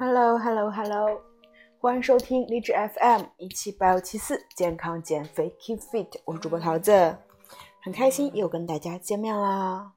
Hello Hello Hello，欢迎收听励志 FM 一七八幺七四健康减肥 Keep Fit，我是主播桃子，很开心又跟大家见面啦。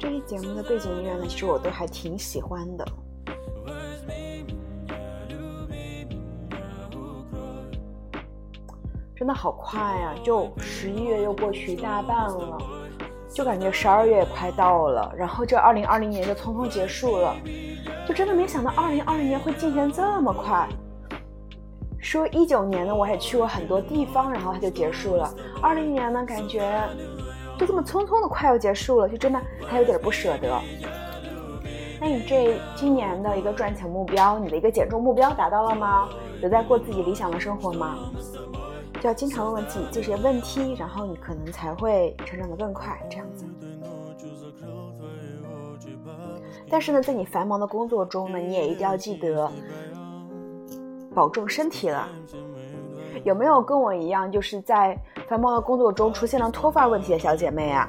这期节目的背景音乐呢，其实我都还挺喜欢的。真的好快呀！就十一月又过去一大半了，就感觉十二月也快到了，然后这二零二零年就匆匆结束了，就真的没想到二零二零年会进行这么快。说一九年呢，我还去过很多地方，然后它就结束了。二零年呢，感觉就这么匆匆的快要结束了，就真的还有点不舍得。那你这今年的一个赚钱目标，你的一个减重目标达到了吗？有在过自己理想的生活吗？要经常问问自己这些问题，然后你可能才会成长的更快。这样子。但是呢，在你繁忙的工作中呢，你也一定要记得保重身体了。有没有跟我一样，就是在繁忙的工作中出现了脱发问题的小姐妹啊？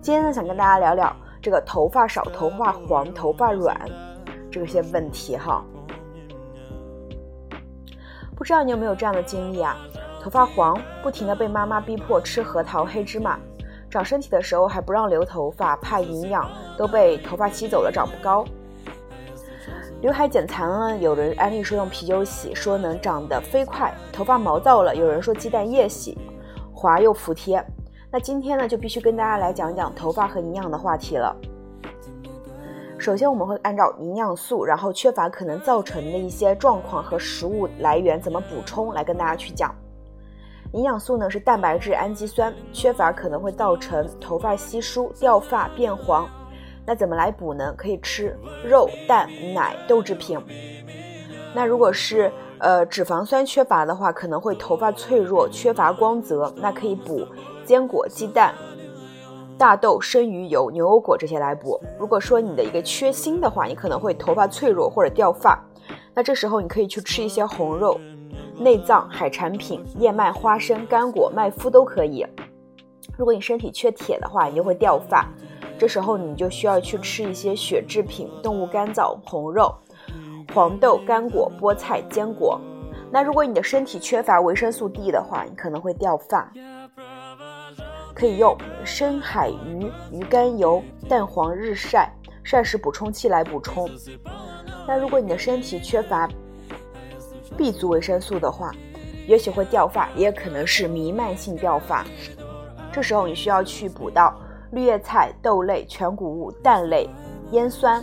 今天呢，想跟大家聊聊这个头发少、头发黄、头发软这些问题哈。不知道你有没有这样的经历啊？头发黄，不停的被妈妈逼迫吃核桃、黑芝麻；长身体的时候还不让留头发，怕营养都被头发吸走了，长不高。刘海剪残了，有人安利说用啤酒洗，说能长得飞快；头发毛躁了，有人说鸡蛋液洗，滑又服帖。那今天呢，就必须跟大家来讲讲头发和营养的话题了。首先，我们会按照营养素，然后缺乏可能造成的一些状况和食物来源怎么补充，来跟大家去讲。营养素呢是蛋白质、氨基酸，缺乏可能会造成头发稀疏、掉发、变黄。那怎么来补呢？可以吃肉、蛋、奶、豆制品。那如果是呃脂肪酸缺乏的话，可能会头发脆弱、缺乏光泽，那可以补坚果、鸡蛋。大豆、生鱼油、牛油果这些来补。如果说你的一个缺锌的话，你可能会头发脆弱或者掉发，那这时候你可以去吃一些红肉、内脏、海产品、燕麦、花生、干果、麦麸都可以。如果你身体缺铁的话，你就会掉发，这时候你就需要去吃一些血制品、动物干燥、红肉、黄豆、干果、菠菜、坚果。那如果你的身体缺乏维生素 D 的话，你可能会掉发。可以用深海鱼鱼肝油、蛋黄日晒、膳食补充器来补充。那如果你的身体缺乏 B 族维生素的话，也许会掉发，也可能是弥漫性掉发。这时候你需要去补到绿叶菜、豆类、全谷物、蛋类、烟酸。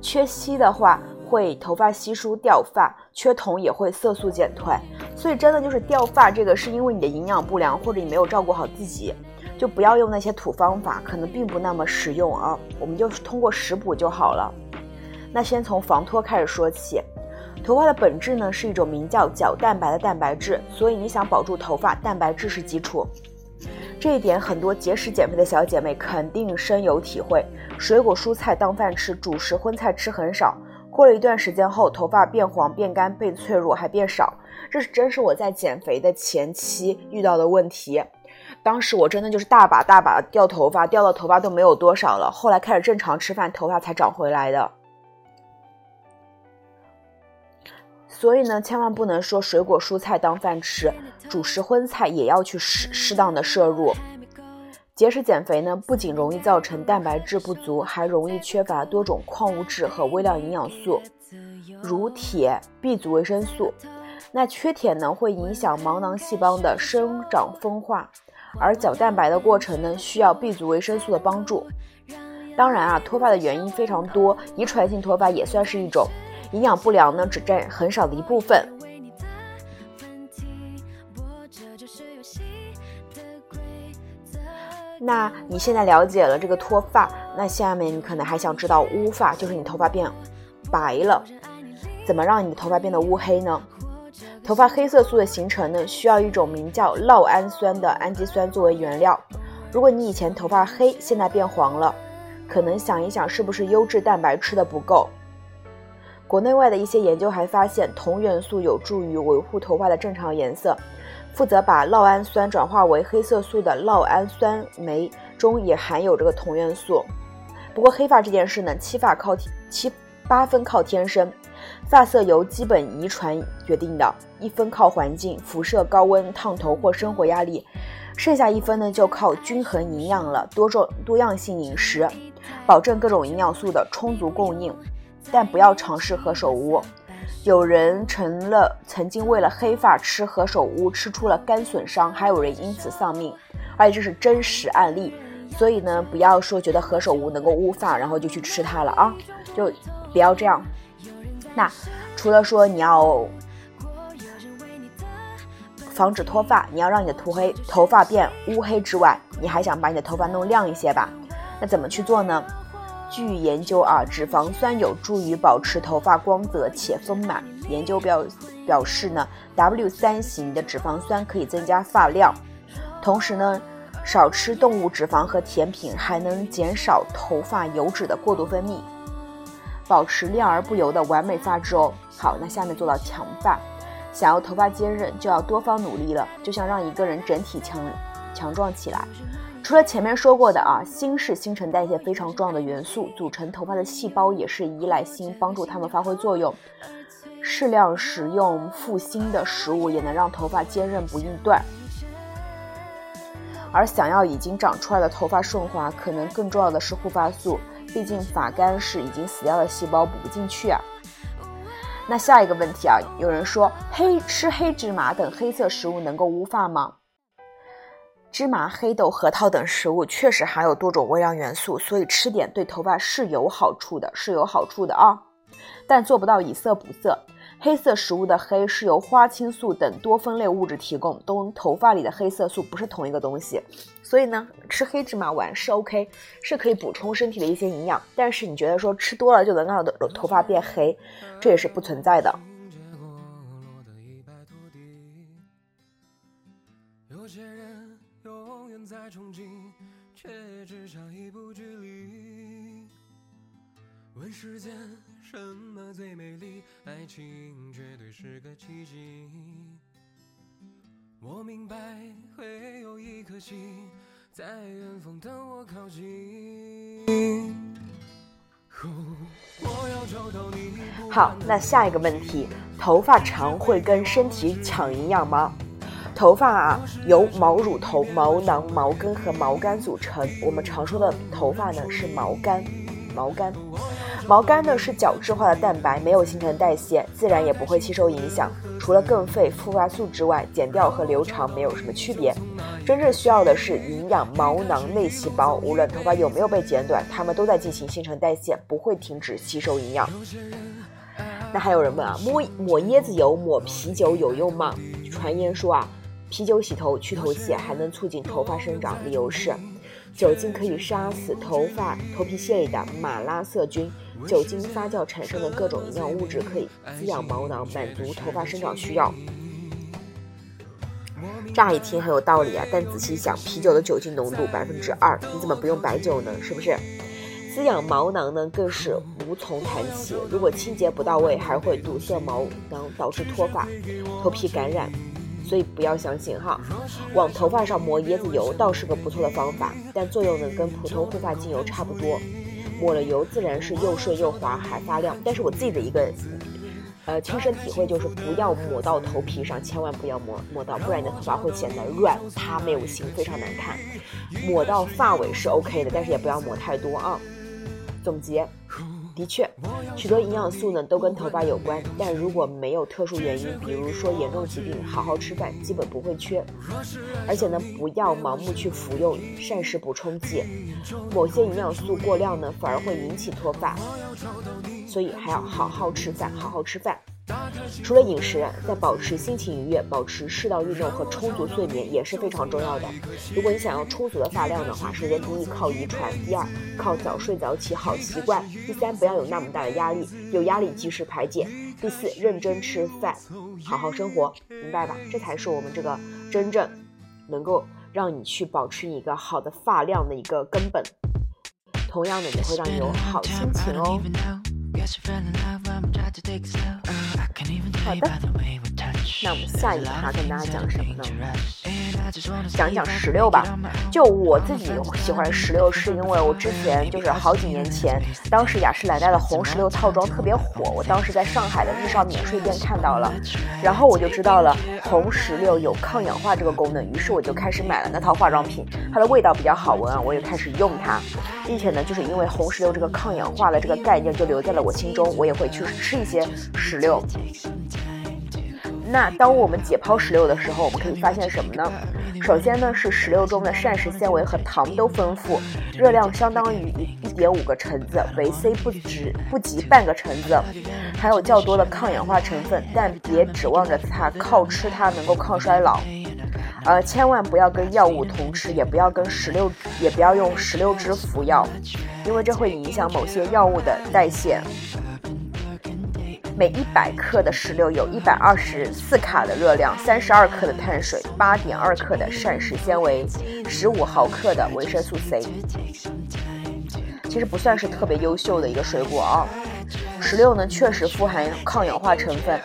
缺硒的话。会头发稀疏掉发，缺铜也会色素减退，所以真的就是掉发这个是因为你的营养不良或者你没有照顾好自己，就不要用那些土方法，可能并不那么实用啊。我们就通过食补就好了。那先从防脱开始说起，头发的本质呢是一种名叫角蛋白的蛋白质，所以你想保住头发，蛋白质是基础。这一点很多节食减肥的小姐妹肯定深有体会。水果蔬菜当饭吃，主食荤菜吃很少。过了一段时间后，头发变黄、变干、变脆弱，还变少。这是真是我在减肥的前期遇到的问题。当时我真的就是大把大把掉头发，掉的头发都没有多少了。后来开始正常吃饭，头发才长回来的。所以呢，千万不能说水果蔬菜当饭吃，主食荤菜也要去适适当的摄入。节食减肥呢，不仅容易造成蛋白质不足，还容易缺乏多种矿物质和微量营养素，如铁、B 族维生素。那缺铁呢，会影响毛囊细胞的生长分化，而角蛋白的过程呢，需要 B 族维生素的帮助。当然啊，脱发的原因非常多，遗传性脱发也算是一种，营养不良呢，只占很少的一部分。那你现在了解了这个脱发，那下面你可能还想知道乌发，就是你头发变白了，怎么让你的头发变得乌黑呢？头发黑色素的形成呢，需要一种名叫酪氨酸的氨基酸作为原料。如果你以前头发黑，现在变黄了，可能想一想是不是优质蛋白吃的不够？国内外的一些研究还发现，铜元素有助于维护头发的正常颜色。负责把酪氨酸转化为黑色素的酪氨酸酶中也含有这个铜元素。不过黑发这件事呢，七发靠七八分靠天生，发色由基本遗传决定的，一分靠环境、辐射、高温、烫头或生活压力，剩下一分呢就靠均衡营养了，多种多样性饮食，保证各种营养素的充足供应。但不要尝试何首乌，有人成了曾经为了黑发吃何首乌，吃出了肝损伤，还有人因此丧命，而且这是真实案例。所以呢，不要说觉得何首乌能够乌发，然后就去吃它了啊，就不要这样。那除了说你要防止脱发，你要让你的头黑头发变乌黑之外，你还想把你的头发弄亮一些吧？那怎么去做呢？据研究啊，脂肪酸有助于保持头发光泽且丰满。研究表表示呢，W 三型的脂肪酸可以增加发量，同时呢，少吃动物脂肪和甜品还能减少头发油脂的过度分泌，保持亮而不油的完美发质哦。好，那下面做到强发，想要头发坚韧就要多方努力了，就像让一个人整体强强壮起来。除了前面说过的啊，锌是新陈代谢非常重要的元素，组成头发的细胞也是依赖锌，帮助它们发挥作用。适量食用富锌的食物也能让头发坚韧不易断。而想要已经长出来的头发顺滑，可能更重要的是护发素，毕竟发干是已经死掉的细胞补不进去啊。那下一个问题啊，有人说黑吃黑芝麻等黑色食物能够乌发吗？芝麻、黑豆、核桃等食物确实含有多种微量元素，所以吃点对头发是有好处的，是有好处的啊。但做不到以色补色。黑色食物的黑是由花青素等多酚类物质提供，都跟头发里的黑色素不是同一个东西。所以呢，吃黑芝麻丸是 OK，是可以补充身体的一些营养。但是你觉得说吃多了就能让头发变黑，这也是不存在的。憧憬，却只差一步距离。问世间什么最美丽？爱情绝对是个奇迹。我明白会有一颗心在远方等我靠近。好，那下一个问题，头发长会跟身体抢营养吗？头发啊，由毛乳头、毛囊、毛根和毛干组成。我们常说的头发呢，是毛干。毛干，毛干呢是角质化的蛋白，没有新陈代谢，自然也不会吸收影响。除了更费护发素之外，剪掉和留长没有什么区别。真正需要的是营养毛囊内细胞。无论头发有没有被剪短，它们都在进行新陈代谢，不会停止吸收营养。那还有人问啊，抹抹椰子油、抹啤酒有用吗？传言说啊。啤酒洗头去头屑，还能促进头发生长。理由是，酒精可以杀死头发头皮屑里的马拉色菌，酒精发酵产生的各种营养物质可以滋养毛囊，满足头发生长需要。乍一听很有道理啊，但仔细想，啤酒的酒精浓度百分之二，你怎么不用白酒呢？是不是？滋养毛囊呢，更是无从谈起。如果清洁不到位，还会堵塞毛囊，导致脱发、头皮感染。所以不要相信哈，往头发上抹椰子油倒是个不错的方法，但作用呢跟普通护发精油差不多。抹了油自然是又顺又滑还发亮，但是我自己的一个呃亲身体会就是不要抹到头皮上，千万不要抹抹到，不然你的头发会显得软塌没有型，非常难看。抹到发尾是 OK 的，但是也不要抹太多啊。总结。的确，许多营养素呢都跟头发有关，但如果没有特殊原因，比如说严重疾病，好好吃饭基本不会缺。而且呢，不要盲目去服用膳食补充剂，某些营养素过量呢反而会引起脱发，所以还要好好吃饭，好好吃饭。除了饮食，在保持心情愉悦、保持适当运动和充足睡眠也是非常重要的。如果你想要充足的发量的话，首先第一靠遗传，第二靠早睡早起好习惯，第三不要有那么大的压力，有压力及时排解，第四认真吃饭，好好生活，明白吧？这才是我们这个真正能够让你去保持一个好的发量的一个根本。同样的，也会让你有好心情哦。好的，那我们下一趴跟大家讲什么呢？讲一讲石榴吧。就我自己喜欢石榴，是因为我之前就是好几年前，当时雅诗兰黛的红石榴套装特别火，我当时在上海的日上免税店看到了，然后我就知道了红石榴有抗氧化这个功能，于是我就开始买了那套化妆品，它的味道比较好闻啊，我也开始用它，并且呢，就是因为红石榴这个抗氧化的这个概念就留在了我心中，我也会去吃一些石榴。那当我们解剖石榴的时候，我们可以发现什么呢？首先呢，是石榴中的膳食纤维和糖都丰富，热量相当于一点五个橙子，维 C 不止不及半个橙子，还有较多的抗氧化成分，但别指望着它靠吃它能够抗衰老，呃，千万不要跟药物同吃，也不要跟石榴，也不要用石榴汁服药，因为这会影响某些药物的代谢。每一百克的石榴有一百二十四卡的热量，三十二克的碳水，八点二克的膳食纤维，十五毫克的维生素 C。其实不算是特别优秀的一个水果啊。石榴呢确实富含抗氧化成分，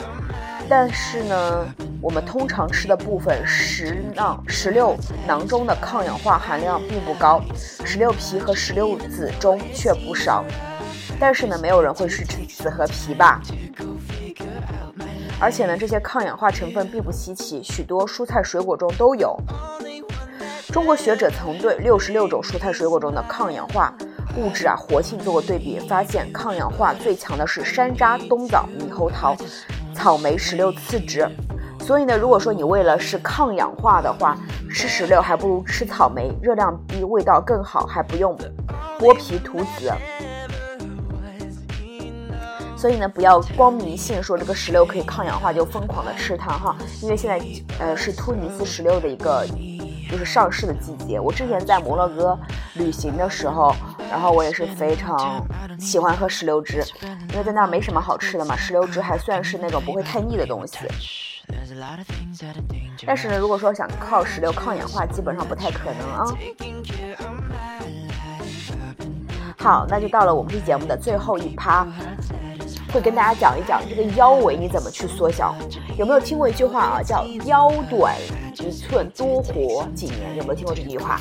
但是呢，我们通常吃的部分石囊石榴囊中的抗氧化含量并不高，石榴皮和石榴籽中却不少。但是呢，没有人会去吃籽和皮吧？而且呢，这些抗氧化成分并不稀奇，许多蔬菜水果中都有。中国学者曾对六十六种蔬菜水果中的抗氧化物质啊活性做过对比，发现抗氧化最强的是山楂、冬枣、猕猴桃、草莓、石榴、刺之。所以呢，如果说你为了是抗氧化的话，吃石榴还不如吃草莓，热量低，味道更好，还不用剥皮吐籽。所以呢，不要光迷信说这个石榴可以抗氧化就疯狂的吃它哈，因为现在呃是突尼斯石榴的一个就是上市的季节。我之前在摩洛哥旅行的时候，然后我也是非常喜欢喝石榴汁，因为在那没什么好吃的嘛，石榴汁还算是那种不会太腻的东西。但是呢，如果说想靠石榴抗氧化，基本上不太可能啊。好，那就到了我们这节目的最后一趴。会跟大家讲一讲这个腰围你怎么去缩小。有没有听过一句话啊，叫“腰短一寸多活几年”？有没有听过这句话？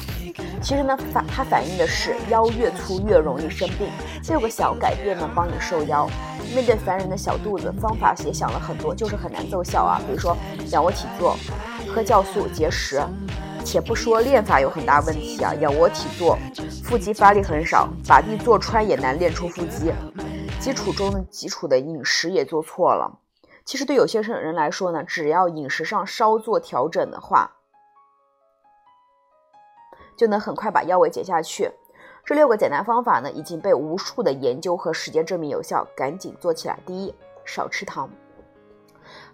其实呢，反它反映的是腰越粗越容易生病。六个小改变呢，帮你瘦腰。面对烦人的小肚子，方法也想了很多，就是很难奏效啊。比如说仰卧起坐、喝酵素、节食。且不说练法有很大问题啊，仰卧起坐，腹肌发力很少，把地坐穿也难练出腹肌。基础中的基础的饮食也做错了。其实对有些人来说呢，只要饮食上稍作调整的话，就能很快把腰围减下去。这六个简单方法呢，已经被无数的研究和实践证明有效，赶紧做起来。第一，少吃糖。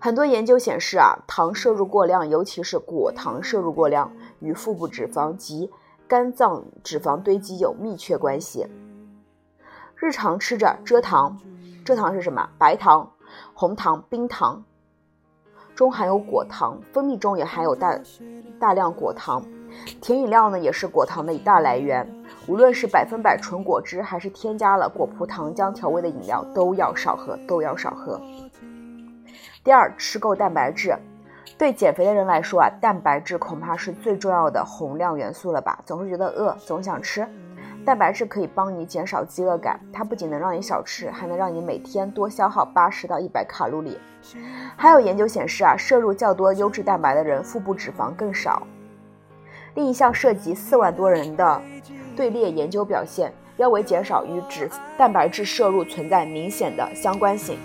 很多研究显示啊，糖摄入过量，尤其是果糖摄入过量，与腹部脂肪及肝脏脂肪堆积有密切关系。日常吃着蔗糖，蔗糖是什么？白糖、红糖、冰糖中含有果糖，蜂蜜中也含有大大量果糖。甜饮料呢，也是果糖的一大来源。无论是百分百纯果汁，还是添加了果葡糖浆调味的饮料，都要少喝，都要少喝。第二，吃够蛋白质。对减肥的人来说啊，蛋白质恐怕是最重要的宏量元素了吧？总是觉得饿，总想吃。蛋白质可以帮你减少饥饿感，它不仅能让你少吃，还能让你每天多消耗八十到一百卡路里。还有研究显示啊，摄入较多优质蛋白的人，腹部脂肪更少。另一项涉及四万多人的队列研究表现，腰围减少与脂蛋白质摄入存在明显的相关性。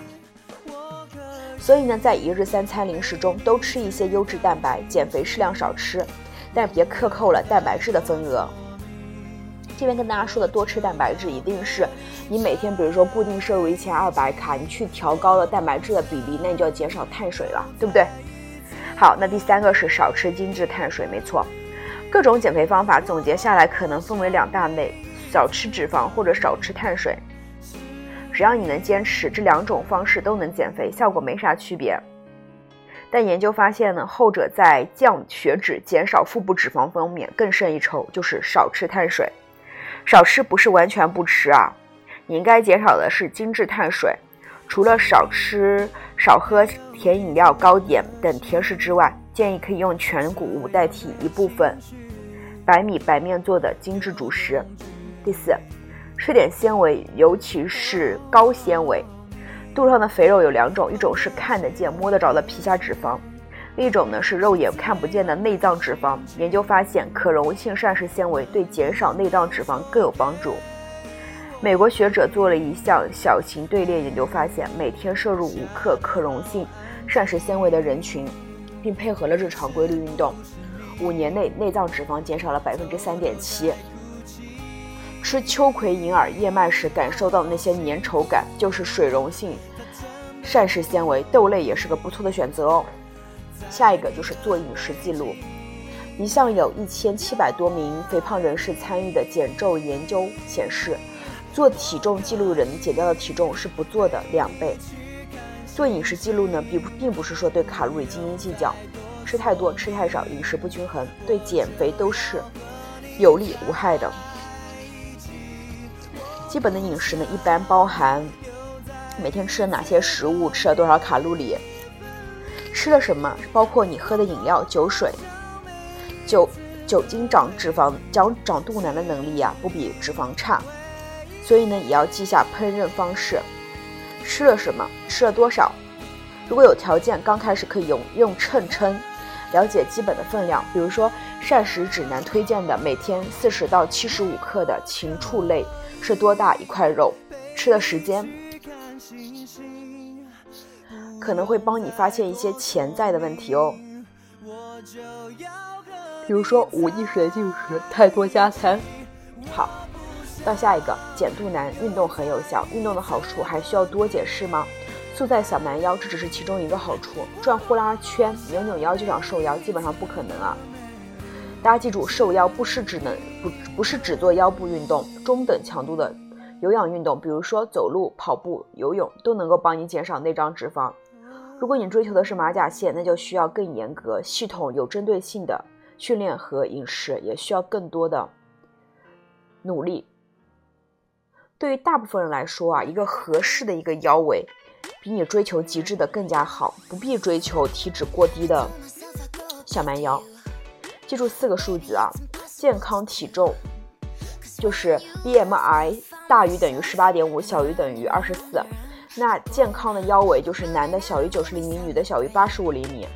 所以呢，在一日三餐零食中都吃一些优质蛋白，减肥适量少吃，但别克扣了蛋白质的份额。这边跟大家说的多吃蛋白质，一定是你每天，比如说固定摄入一千二百卡，你去调高了蛋白质的比例，那你就要减少碳水了，对不对？好，那第三个是少吃精致碳水，没错。各种减肥方法总结下来，可能分为两大类：少吃脂肪或者少吃碳水。只要你能坚持，这两种方式都能减肥，效果没啥区别。但研究发现呢，后者在降血脂、减少腹部脂肪方面更胜一筹，就是少吃碳水。少吃不是完全不吃啊，你应该减少的是精致碳水。除了少吃、少喝甜饮料、糕点等甜食之外，建议可以用全谷物代替一部分白米白面做的精致主食。第四，吃点纤维，尤其是高纤维。肚上的肥肉有两种，一种是看得见、摸得着的皮下脂肪，一种呢是肉眼看不见的内脏脂肪。研究发现，可溶性膳食纤维对减少内脏脂肪更有帮助。美国学者做了一项小型队列研究，发现每天摄入五克可溶性膳食纤维的人群，并配合了日常规律运动，五年内内脏脂肪减少了百分之三点七。吃秋葵、银耳、燕麦时感受到那些粘稠感，就是水溶性膳食纤维。豆类也是个不错的选择哦。下一个就是做饮食记录。一项有一千七百多名肥胖人士参与的减重研究显示，做体重记录人减掉的体重是不做的两倍。做饮食记录呢，并并不是说对卡路里斤斤计较，吃太多、吃太少、饮食不均衡，对减肥都是有利无害的。基本的饮食呢，一般包含每天吃了哪些食物，吃了多少卡路里，吃了什么，包括你喝的饮料、酒水。酒酒精长脂肪、长长肚腩的能力呀，不比脂肪差，所以呢，也要记下烹饪方式，吃了什么，吃了多少。如果有条件，刚开始可以用用秤称，了解基本的分量。比如说，膳食指南推荐的每天四十到七十五克的禽畜类。是多大一块肉？吃的时间可能会帮你发现一些潜在的问题哦。比如说无意识的进食、太多加餐。好，到下一个，减肚腩，运动很有效。运动的好处还需要多解释吗？塑在小蛮腰，这只是其中一个好处。转呼啦圈、扭扭腰就想瘦腰，基本上不可能啊。大家记住，瘦腰不是只能不不是只做腰部运动，中等强度的有氧运动，比如说走路、跑步、游泳，都能够帮你减少内脏脂肪。如果你追求的是马甲线，那就需要更严格、系统、有针对性的训练和饮食，也需要更多的努力。对于大部分人来说啊，一个合适的一个腰围，比你追求极致的更加好，不必追求体脂过低的小蛮腰。记住四个数字啊，健康体重就是 BMI 大于等于十八点五，小于等于二十四。那健康的腰围就是男的小于九十厘米，女的小于八十五厘米，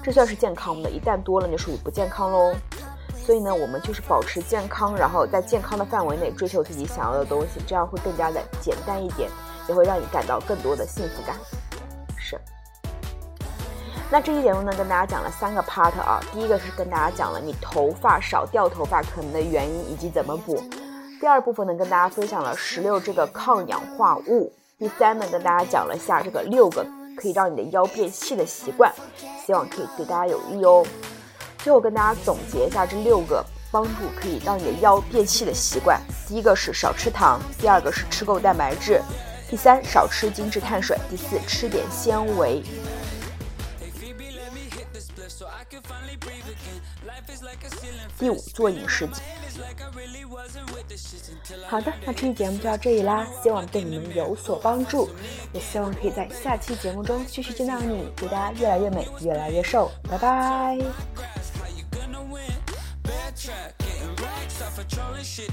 这算是健康的。一旦多了，就属于不健康喽。所以呢，我们就是保持健康，然后在健康的范围内追求自己想要的东西，这样会更加的简单一点，也会让你感到更多的幸福感。是。那这期节目呢，跟大家讲了三个 part 啊。第一个是跟大家讲了你头发少掉头发可能的原因以及怎么补。第二部分呢，跟大家分享了石榴这个抗氧化物。第三呢，跟大家讲了一下这个六个可以让你的腰变细的习惯，希望可以对大家有益哦。最后跟大家总结一下这六个帮助可以让你的腰变细的习惯：第一个是少吃糖，第二个是吃够蛋白质，第三少吃精致碳水，第四吃点纤维。第五，做饮食。好的，那这期节目就到这里啦，希望对你们有所帮助，也希望可以在下期节目中继续见到你，祝大家越来越美，越来越瘦，拜拜。shit